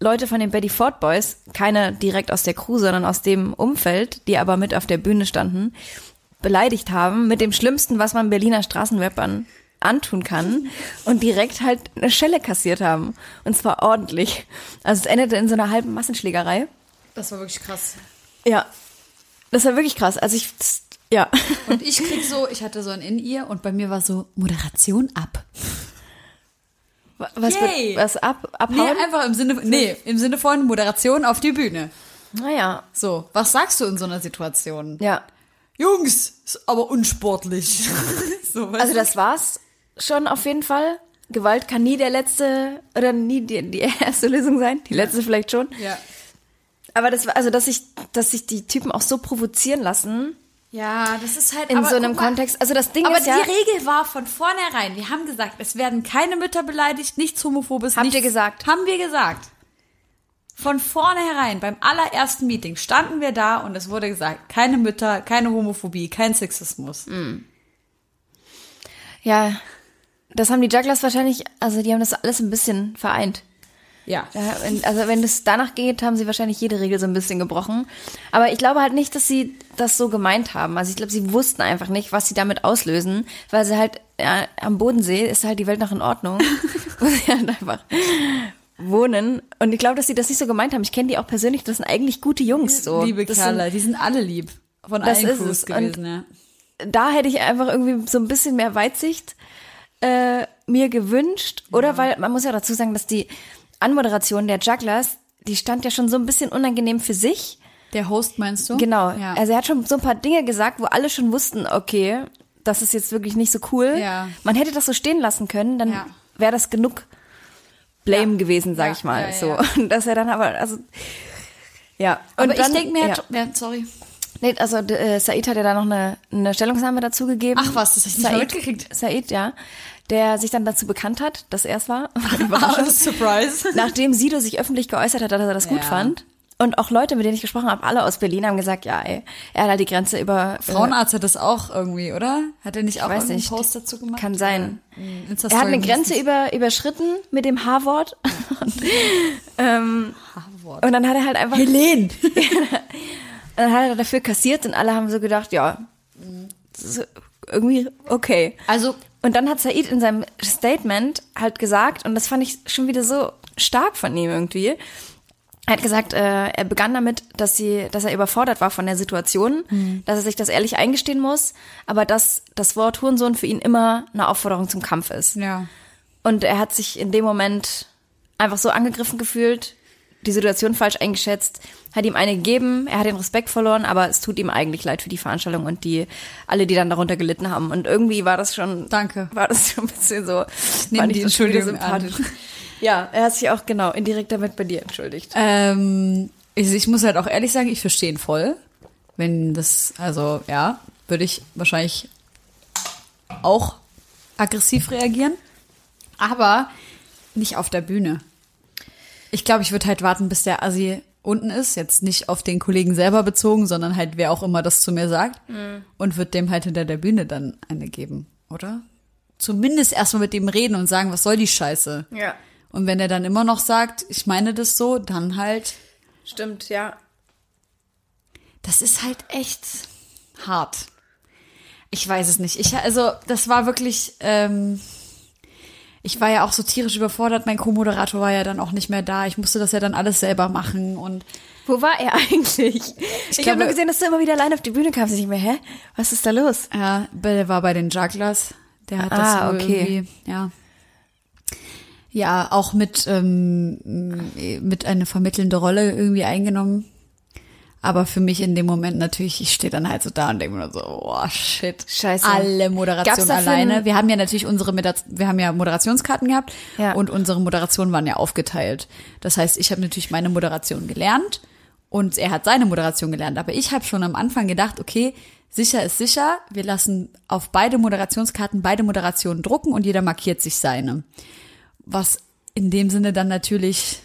Leute von den Betty Ford Boys, keine direkt aus der Crew, sondern aus dem Umfeld, die aber mit auf der Bühne standen, beleidigt haben mit dem Schlimmsten, was man Berliner Straßenrappern antun kann *laughs* und direkt halt eine Schelle kassiert haben. Und zwar ordentlich. Also es endete in so einer halben Massenschlägerei. Das war wirklich krass. Ja. Das war wirklich krass. Also ich, ja. Und ich krieg so, ich hatte so ein In-Ear und bei mir war so Moderation ab. Was, Yay. was ab, Nee, abhauen? einfach im Sinne, nee, im Sinne von Moderation auf die Bühne. Naja. So, was sagst du in so einer Situation? Ja. Jungs, ist aber unsportlich. *laughs* so, Also das war's schon auf jeden Fall. Gewalt kann nie der letzte oder nie die, die *laughs* erste Lösung sein. Die letzte vielleicht schon. Ja. Aber das war, also dass sich, dass sich die Typen auch so provozieren lassen Ja, das ist halt in aber so einem mal, Kontext. Also das Ding Aber ist die ja. Regel war von vornherein. Wir haben gesagt, es werden keine Mütter beleidigt, nichts Homophobes. Habt nichts, ihr gesagt? Haben wir gesagt. Von vornherein, beim allerersten Meeting, standen wir da und es wurde gesagt, keine Mütter, keine Homophobie, kein Sexismus. Ja, das haben die Jugglers wahrscheinlich, also die haben das alles ein bisschen vereint. Ja. Ja, also wenn es danach geht, haben sie wahrscheinlich jede Regel so ein bisschen gebrochen. Aber ich glaube halt nicht, dass sie das so gemeint haben. Also ich glaube, sie wussten einfach nicht, was sie damit auslösen, weil sie halt ja, am Bodensee ist halt die Welt noch in Ordnung. *laughs* wo sie halt einfach wohnen. Und ich glaube, dass sie das nicht so gemeint haben. Ich kenne die auch persönlich, das sind eigentlich gute Jungs. So. Liebe das Kerle, die sind alle lieb. Von Das allen ist Crews es. gewesen, ja. Sind, da hätte ich einfach irgendwie so ein bisschen mehr Weitsicht äh, mir gewünscht. Oder weil, man muss ja dazu sagen, dass die Anmoderation der Jugglers, die stand ja schon so ein bisschen unangenehm für sich. Der Host meinst du? Genau. Ja. Also er hat schon so ein paar Dinge gesagt, wo alle schon wussten, okay, das ist jetzt wirklich nicht so cool. Ja. Man hätte das so stehen lassen können, dann Ja. wäre das genug Blame Ja. gewesen, sag ich mal. so. Und *laughs* dass er dann aber, also ja. Und Aber dann, ich denke mir, ja. ja. sorry. Nee, also äh, Said hat ja da noch eine, eine Stellungnahme dazu gegeben. Ach was, das hab ich nicht mal mitgekriegt. Said, ja. Der sich dann dazu bekannt hat, dass er es war. *laughs* *laughs* Surprise. Nachdem Sido sich öffentlich geäußert hat, dass er das gut Ja. fand. Und auch Leute, mit denen ich gesprochen habe, alle aus Berlin, haben gesagt, ja, ey, er hat halt die Grenze über... Frauenarzt hat das auch irgendwie, oder? Hat er nicht auch irgendeinen nicht. Post dazu gemacht? Kann sein. Äh, Äh, er hat eine Grenze über, überschritten mit dem H-Wort. *laughs* und, ähm, und dann hat er halt einfach... Helene. Und dann hat er dafür kassiert und alle haben so gedacht, ja, irgendwie okay. Also, Und dann hat Said in seinem Statement halt gesagt, und das fand ich schon wieder so stark von ihm irgendwie, er hat gesagt, äh, er begann damit, dass sie, dass er überfordert war von der Situation, dass er sich das ehrlich eingestehen muss, aber dass das Wort Hurensohn für ihn immer eine Aufforderung zum Kampf ist. ja. Und er hat sich in dem Moment einfach so angegriffen gefühlt, die Situation falsch eingeschätzt, hat ihm eine gegeben, er hat den Respekt verloren, aber es tut ihm eigentlich leid für die Veranstaltung und die, alle, die dann darunter gelitten haben. Und irgendwie war das schon, Danke. war das schon ein bisschen so, nehme fand die Entschuldigung an. Ja, er hat sich auch genau indirekt damit bei dir entschuldigt. Ähm, ich, ich muss halt auch ehrlich sagen, ich verstehe ihn voll. Wenn das, also ja, würde ich wahrscheinlich auch aggressiv reagieren. Aber nicht auf der Bühne. Ich glaube, ich würde halt warten, bis der Assi unten ist. Jetzt nicht auf den Kollegen selber bezogen, sondern halt wer auch immer das zu mir sagt. Und würde dem halt hinter der Bühne dann eine geben, oder? Zumindest erstmal mit dem reden und sagen, was soll die Scheiße? Ja. Und wenn er dann immer noch sagt, ich meine das so, dann halt, Stimmt, ja. das ist halt echt hart. Ich weiß es nicht. Ich, also, das war wirklich, ähm, ich war ja auch so tierisch überfordert. Mein Co-Moderator war ja dann auch nicht mehr da. Ich musste das ja dann alles selber machen und Wo war er eigentlich? Ich, habe glaube- nur gesehen, dass du immer wieder allein auf die Bühne kamst. Ich mir, hä? Was ist da los? ja, der war bei den Jugglers. Der hat das Ah, wohl okay. irgendwie, ja. Ja, auch mit, ähm, mit eine vermittelnde Rolle irgendwie eingenommen. Aber für mich in dem Moment natürlich, ich stehe dann halt so da und denke mir so, oh shit. Scheiße. Alle Gab's Moderation dafür alleine. ein- Wir haben ja natürlich unsere, wir haben ja Moderationskarten gehabt Ja. und unsere Moderationen waren ja aufgeteilt. Das heißt, ich habe natürlich meine Moderation gelernt und er hat seine Moderation gelernt. Aber ich habe schon am Anfang gedacht, okay, sicher ist sicher. Wir lassen auf beide Moderationskarten beide Moderationen drucken und jeder markiert sich seine. Was in dem Sinne dann natürlich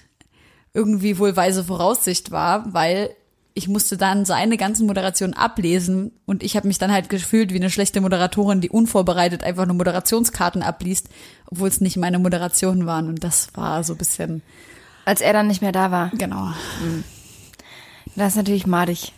irgendwie wohl weise Voraussicht war, weil ich musste dann seine ganzen Moderationen ablesen und ich habe mich dann halt gefühlt wie eine schlechte Moderatorin, die unvorbereitet einfach nur Moderationskarten abliest, obwohl es nicht meine Moderationen waren und das war so ein bisschen Als er dann nicht mehr da war. genau. Das ist natürlich madig.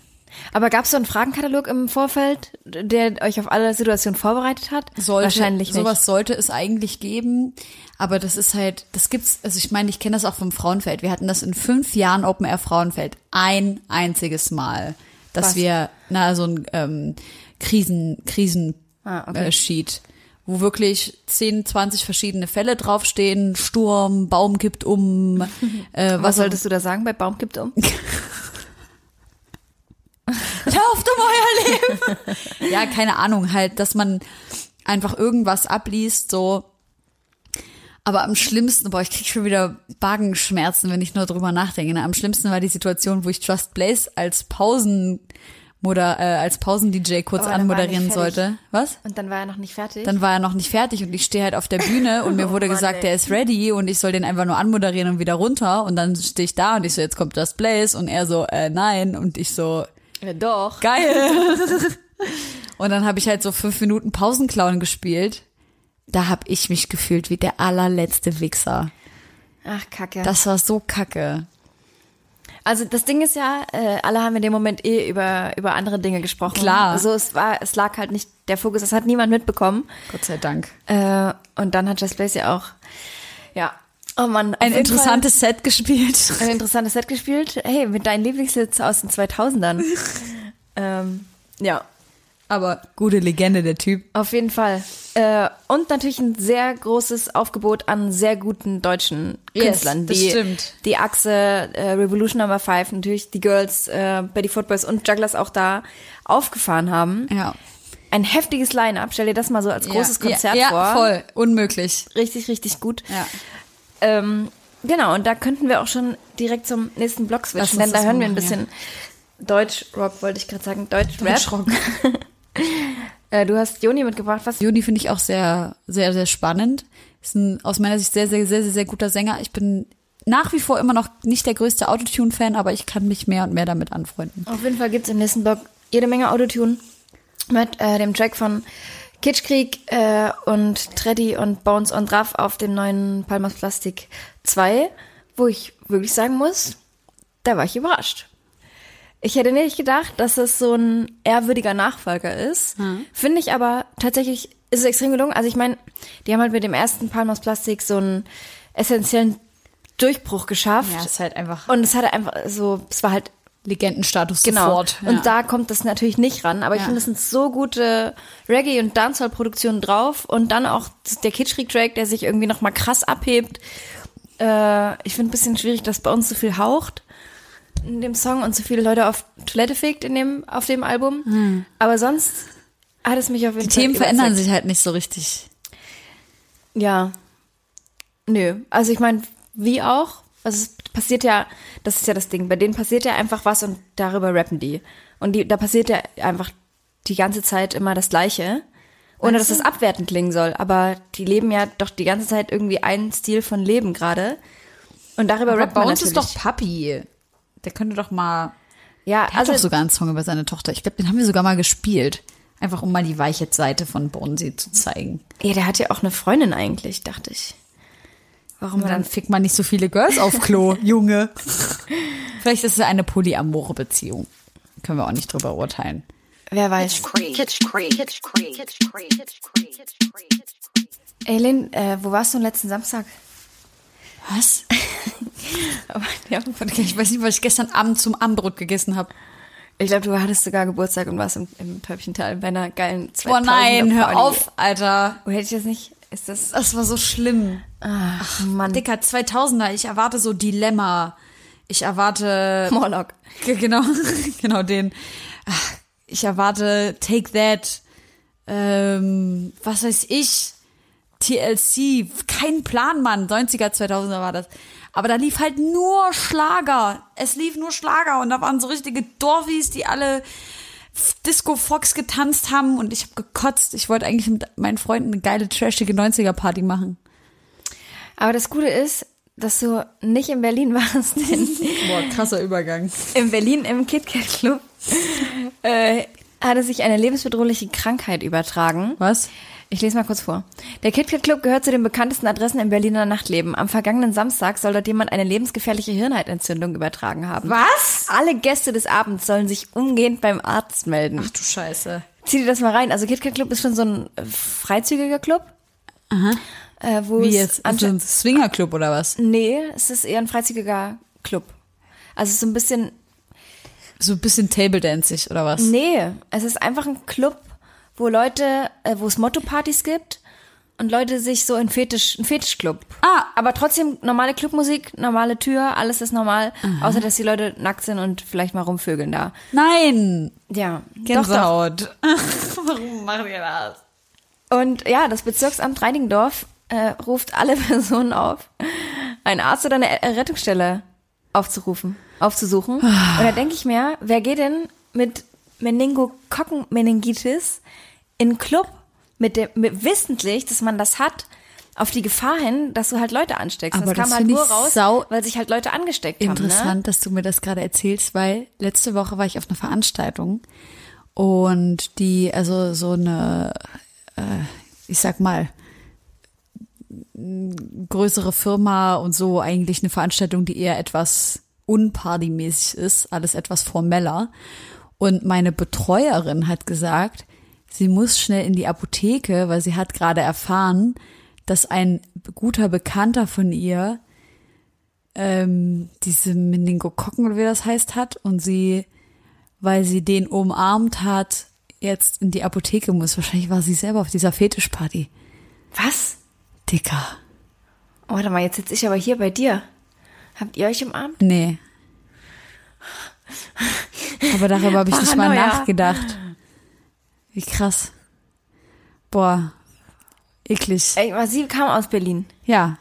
Aber gab es so einen Fragenkatalog im Vorfeld, der euch auf alle Situationen vorbereitet hat? sollte, Wahrscheinlich nicht. sowas sollte es eigentlich geben, aber das ist halt, das gibt's, also ich meine, ich kenne das auch vom Frauenfeld. Wir hatten das in fünf Jahren Open Air Frauenfeld ein einziges Mal, dass Was? wir, na, so ein ähm, Krisen, Krisen Ah, okay. äh, Sheet, wo wirklich 10, 20 verschiedene Fälle draufstehen, Sturm, Baum kippt um, *laughs* äh, Was was solltest du da sagen bei Baum kippt um? *laughs* *laughs* Lauft um euer Leben. *laughs* ja, keine Ahnung, halt, dass man einfach irgendwas abliest, so. Aber am schlimmsten, boah, ich krieg schon wieder Magenschmerzen, wenn ich nur drüber nachdenke. Ne? Am schlimmsten war die Situation, wo ich Just Blaze als Pausen oder äh, als Pausen-DJ kurz Oh, er anmoderieren sollte. Was? Und dann war er noch nicht fertig. Dann war er noch nicht fertig und ich stehe halt auf der Bühne und mir *laughs* Oh wurde Mann, gesagt, ey. der ist ready und ich soll den einfach nur anmoderieren und wieder runter und dann stehe ich da und ich so, jetzt kommt Just Blaze und er so, äh, nein und ich so, ja, doch. geil. *laughs* und dann habe ich halt so fünf Minuten Pausenclown gespielt. Da habe ich mich gefühlt wie der allerletzte Wichser. Ach, Kacke. Das war so kacke. Also das Ding ist ja, äh, alle haben in dem Moment eh über, über andere Dinge gesprochen. Klar. Also es war, es lag halt nicht der Fokus, das hat niemand mitbekommen. Gott sei Dank. Äh, und dann hat Just Blaze ja auch, ja, oh Mann, Ein interessantes Set gespielt. Fall ein interessantes Set gespielt. Hey, mit deinen Lieblingshits aus den 2000ern. *laughs* ähm, ja, Aber gute Legende, der Typ. auf jeden Fall. Äh, und natürlich ein sehr großes Aufgebot an sehr guten deutschen Yes, Künstlern. das die, stimmt. Die Achse, äh, Revolution Number 5, natürlich die Girls, äh, Betty Footboys und Jugglers auch da aufgefahren haben. Ja. Ein heftiges Line-Up. Stell dir das mal so als großes ja, Konzert ja, vor. Ja, voll. Unmöglich. Richtig, richtig gut. Ja. Ähm, genau, und da könnten wir auch schon direkt zum nächsten Block Lass switchen, denn da hören wir ein bisschen Deutsch-Rock, wollte ich gerade sagen. Deutsch-Rap. Deutschrock. *laughs* Äh, du hast Joni mitgebracht. Was? Juni finde ich auch sehr, sehr, sehr spannend. Ist ein aus meiner Sicht sehr, sehr, sehr, sehr, sehr guter Sänger. Ich bin nach wie vor immer noch nicht der größte Autotune-Fan, aber ich kann mich mehr und mehr damit anfreunden. Auf jeden Fall gibt's im nächsten Block jede Menge Autotune mit äh, dem Track von Kitschkrieg äh, und Treddy und Bones und Raff auf dem neuen Palmas Plastik 2, wo ich wirklich sagen muss, da war ich überrascht. Ich hätte nicht gedacht, dass es so ein ehrwürdiger Nachfolger ist. Finde ich aber tatsächlich ist es extrem gelungen. Also ich meine, die haben halt mit dem ersten Palmas Plastik so einen essentiellen Durchbruch geschafft. Ja, ist halt einfach Und es hatte einfach so, es war halt Legendenstatus Genau. sofort. Ja. Und da kommt das natürlich nicht ran. Aber ich Ja. finde, es sind so gute Reggae- und Dancehall-Produktionen drauf. Und dann auch der Kitschkrieg-Track, der sich irgendwie nochmal krass abhebt. Äh, ich finde ein bisschen schwierig, dass bei uns so viel haucht in dem Song und so viele Leute auf Toilette fegt in dem, auf dem Album. Aber sonst hat es mich auf jeden Hm. die Fall Themen verändern überzeugt. sich halt nicht so richtig. Ja. Nö. Also ich meine, wie auch. Also es passiert ja, das ist ja das Ding, bei denen passiert ja einfach was und darüber rappen die. Und die, da passiert ja einfach die ganze Zeit immer das Gleiche. Ohne dass es abwertend klingen soll. Aber die leben ja doch die ganze Zeit irgendwie einen Stil von Leben gerade. Und darüber Aber rappt bei man uns ist natürlich. doch Papi. Der könnte doch mal. ja, Der hat also doch sogar einen Song über seine Tochter. Ich glaube, den haben wir sogar mal gespielt. Einfach um mal die weiche Seite von Bonesy zu zeigen. ja, der hat ja auch eine Freundin eigentlich, dachte ich. Warum Und dann dann fickt man nicht so viele Girls auf Klo, *laughs* Junge. Vielleicht ist es eine polyamore Beziehung. Können wir auch nicht drüber urteilen. Wer weiß. Eileen, äh, wo warst du letzten Samstag? Was? *laughs* Ich weiß nicht, was ich gestern Abend zum Abendbrot gegessen habe. Ich glaube, du hattest sogar Geburtstag und warst im, im Täubchental bei einer geilen 2000er Boah, nein, hör auf, Alter. Wo hätte ich das nicht? Ist das. Das war so schlimm. Ach, Mann. Dicker 2000er, ich erwarte so Dilemma. Ich erwarte *laughs* Morlock. Ge- Genau, *laughs* genau den. Ach, Ich erwarte Take That, ähm, was weiß ich, TLC, kein Plan, Mann, 90er, 2000er war das. Aber da lief halt nur Schlager. Es lief nur Schlager und da waren so richtige Dorfis, die alle Disco Fox getanzt haben und ich habe gekotzt. Ich wollte eigentlich mit meinen Freunden eine geile, trashige 90er Party machen. Aber das Gute ist, dass du nicht in Berlin warst, denn *laughs* Boah, krasser Übergang. in Berlin im KitKat Club äh, hatte sich eine lebensbedrohliche Krankheit übertragen. Was? Ich lese mal kurz vor. Der KitKat Club gehört zu den bekanntesten Adressen im Berliner Nachtleben. Am vergangenen Samstag soll dort jemand eine lebensgefährliche Hirnhautentzündung übertragen haben. Was? Alle Gäste des Abends sollen sich umgehend beim Arzt melden. du Scheiße. Zieh dir das mal rein. Also KitKat Club ist schon so ein äh, freizügiger Club. Aha. Äh, wo Wie jetzt? Ist anscheinend- ein Swingerclub oder was? Nee, es ist eher ein freizügiger Club. Also es ist so ein bisschen So ein bisschen Table oder was? Nee, es ist einfach ein Club, wo Leute, äh, wo es Motto-Partys gibt und Leute sich so in Fetisch, ein Fetischclub. Ah. Aber trotzdem normale Clubmusik, normale Tür, alles ist normal, außer dass die Leute nackt sind und vielleicht mal rumvögeln da. Nein! Ja, doch, doch. Gänsehaut. *laughs* Warum machen ihr das? Und ja, das Bezirksamt Reinigendorf äh, ruft alle *laughs* Personen auf, einen Arzt oder eine Rettungsstelle aufzurufen, aufzusuchen. Und da denke ich mir, wer geht denn mit Meningokokkenmeningitis in Club mit dem, mit, wissentlich, dass man das hat, auf die Gefahr hin, dass du halt Leute ansteckst. Aber das kam das halt find nur raus, sau weil sich halt Leute angesteckt haben. Interessant, Ne? dass du mir das gerade erzählst, weil letzte Woche war ich auf einer Veranstaltung und die, also so eine, äh, ich sag mal, größere Firma und so eigentlich eine Veranstaltung, die eher etwas unpartymäßig ist, alles etwas formeller. Und meine Betreuerin hat gesagt, sie muss schnell in die Apotheke, weil sie hat gerade erfahren, dass ein guter Bekannter von ihr ähm, diese Meningokokken oder wie das heißt hat und sie, weil sie den umarmt hat, jetzt in die Apotheke muss. Wahrscheinlich war sie selber auf dieser Fetischparty. Was? Dicker. Oh, warte mal, jetzt sitze ich aber hier bei dir. Habt ihr euch umarmt? Nee. Aber darüber habe ich nicht mal nachgedacht. Wie krass. Boah. Eklig. Ey, aber sie kam aus Berlin. Ja.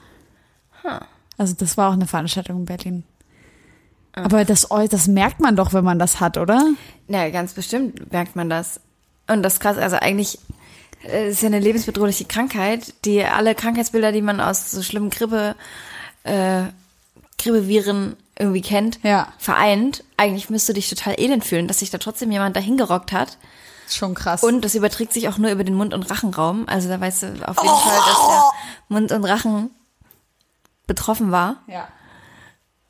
Also das war auch eine Veranstaltung in Berlin. Aber das, oh, das merkt man doch, wenn man das hat, oder? Na, ganz bestimmt merkt man das. Und das ist krass, also eigentlich äh, ist ja eine lebensbedrohliche Krankheit, die alle Krankheitsbilder, die man aus so schlimmen Grippe, äh, Grippeviren irgendwie kennt, Ja. vereint. Eigentlich müsste dich total elend fühlen, dass sich da trotzdem jemand dahin gerockt hat. Schon krass. Und das überträgt sich auch nur über den Mund- und Rachenraum. Also da weißt du auf jeden Fall, dass der Mund und Rachen betroffen war. ja.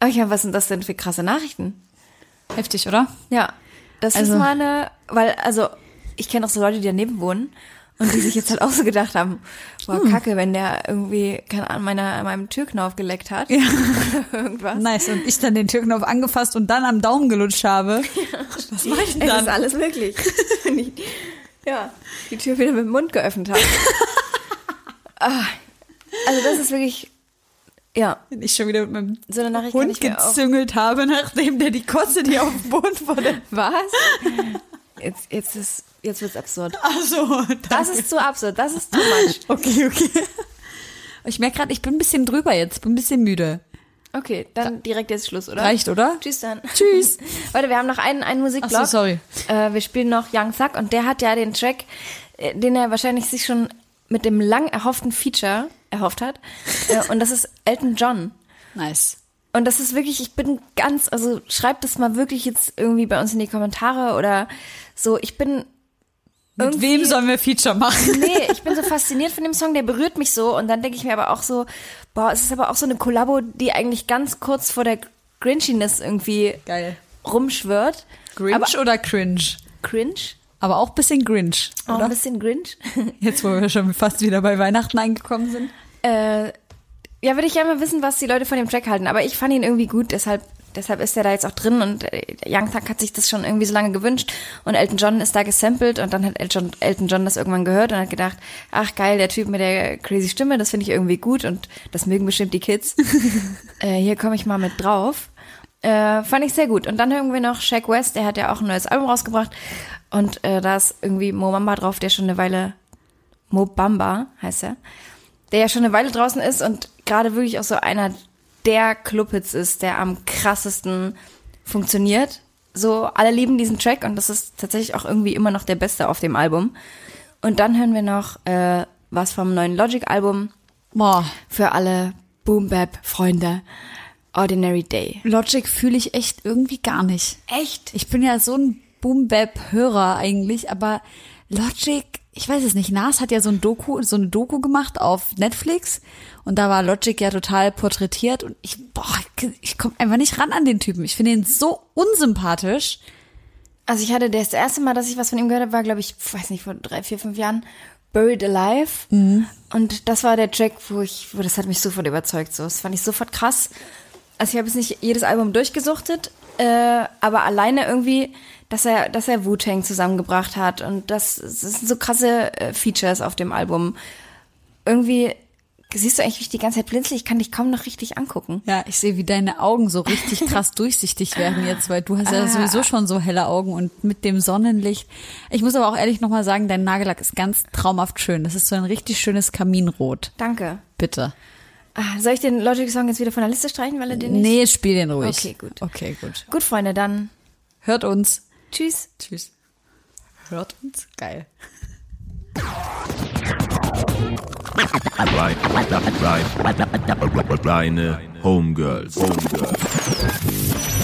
Aber ich meine, was sind das denn für krasse Nachrichten? Heftig, oder? Ja, das Also- ist mal eine, weil, also, ich kenne auch so Leute, die daneben wohnen und die sich jetzt halt auch so gedacht haben, boah, Hm. kacke, wenn der irgendwie, keine Ahnung, meiner, an meinem Türknauf geleckt hat. Ja. *laughs* Irgendwas. Nice. Und ich dann den Türknopf angefasst und dann am Daumen gelutscht habe. Was mache ich denn Es ist dann? alles möglich. Wenn ich, ja, die Tür wieder mit dem Mund geöffnet habe. *laughs* ah, also das ist wirklich, ja, Wenn ich schon wieder mit meinem so eine Nachricht Hund gezüngelt habe, nachdem der die Kotze, die auf dem Boden vor der... Was? *laughs* Jetzt, jetzt ist, jetzt wird's absurd. *laughs* Ach so. Das ist zu absurd, das ist too much. *laughs* Okay, okay. Ich merke gerade, ich bin ein bisschen drüber jetzt, bin ein bisschen müde. Okay, dann direkt jetzt Schluss, oder? Reicht, oder? Tschüss dann. Tschüss. *laughs* Warte, wir haben noch einen, einen Musikblock. Ach so, sorry. Äh, wir spielen noch Young Thug und der hat ja den Track, äh, den er wahrscheinlich sich schon mit dem lang erhofften Feature erhofft hat. äh, und das ist Elton John. Nice. Und das ist wirklich, ich bin ganz, also schreibt das mal wirklich jetzt irgendwie bei uns in die Kommentare oder so. Ich bin Mit wem sollen wir Feature machen? *laughs* Nee, ich bin so fasziniert von dem Song, der berührt mich so und dann denke ich mir aber auch so, boah, es ist aber auch so eine Kollabo, die eigentlich ganz kurz vor der Grinchiness irgendwie Geil. rumschwirrt. Grinch aber oder Cringe? Cringe? Aber auch ein bisschen Grinch, Auch oder? ein bisschen Grinch. Jetzt, wo wir schon fast wieder bei Weihnachten angekommen sind. äh, ja, würde ich gerne mal wissen, was die Leute von dem Track halten. Aber ich fand ihn irgendwie gut, deshalb, deshalb ist er da jetzt auch drin und äh, Young Thug hat sich das schon irgendwie so lange gewünscht und Elton John ist da gesampelt und dann hat Elton, Elton John das irgendwann gehört und hat gedacht, ach geil, der Typ mit der crazy Stimme, das finde ich irgendwie gut und das mögen bestimmt die Kids. *laughs* äh, hier komme ich mal mit drauf. Äh, fand ich sehr gut. Und dann hören wir noch Shaq West, der hat ja auch ein neues Album rausgebracht und äh, da ist irgendwie Mo Bamba drauf, der schon eine Weile Mo Bamba heißt er, der ja schon eine Weile draußen ist und gerade wirklich auch so einer der Clubhits ist, der am krassesten funktioniert. So, alle lieben diesen Track und das ist tatsächlich auch irgendwie immer noch der beste auf dem Album. Und dann hören wir noch äh, was vom neuen Logic-Album Boah, für alle Boom-Bap-Freunde. Ordinary Day. Logic fühle ich echt irgendwie gar nicht. Echt? Ich bin ja so ein Boom-Bap-Hörer eigentlich, aber Logic, ich weiß es nicht, Nas hat ja so ein Doku, so eine Doku gemacht auf Netflix und da war Logic ja total porträtiert und ich, boah, ich komme einfach nicht ran an den Typen. Ich finde ihn so unsympathisch. Also ich hatte das erste Mal, dass ich was von ihm gehört habe, war, glaube ich, weiß nicht, vor drei, vier, fünf Jahren, Buried Alive. Und das war der Track, wo ich, wo das hat mich sofort überzeugt. So, das fand ich sofort krass. Also ich habe jetzt nicht jedes Album durchgesuchtet, äh, aber alleine irgendwie, dass er, dass er Wu-Tang zusammengebracht hat und das, das sind so krasse äh, Features auf dem Album. Irgendwie siehst du eigentlich, wie ich die ganze Zeit blinzel, ich kann dich kaum noch richtig angucken. Ja, ich sehe, wie deine Augen so richtig *laughs* krass durchsichtig werden jetzt, weil du hast ja sowieso schon so helle Augen und mit dem Sonnenlicht. Ich muss aber auch ehrlich nochmal sagen, dein Nagellack ist ganz traumhaft schön. Das ist so ein richtig schönes Kaminrot. Danke. Bitte. Ah, soll ich den Logic-Song jetzt wieder von der Liste streichen, weil er den nicht... Nee, spiel den ruhig. Okay, gut. Okay, gut. Gut, Freunde, dann Hört uns. Tschüss. Tschüss. Hört uns. Geil. Reine Homegirls. Homegirls.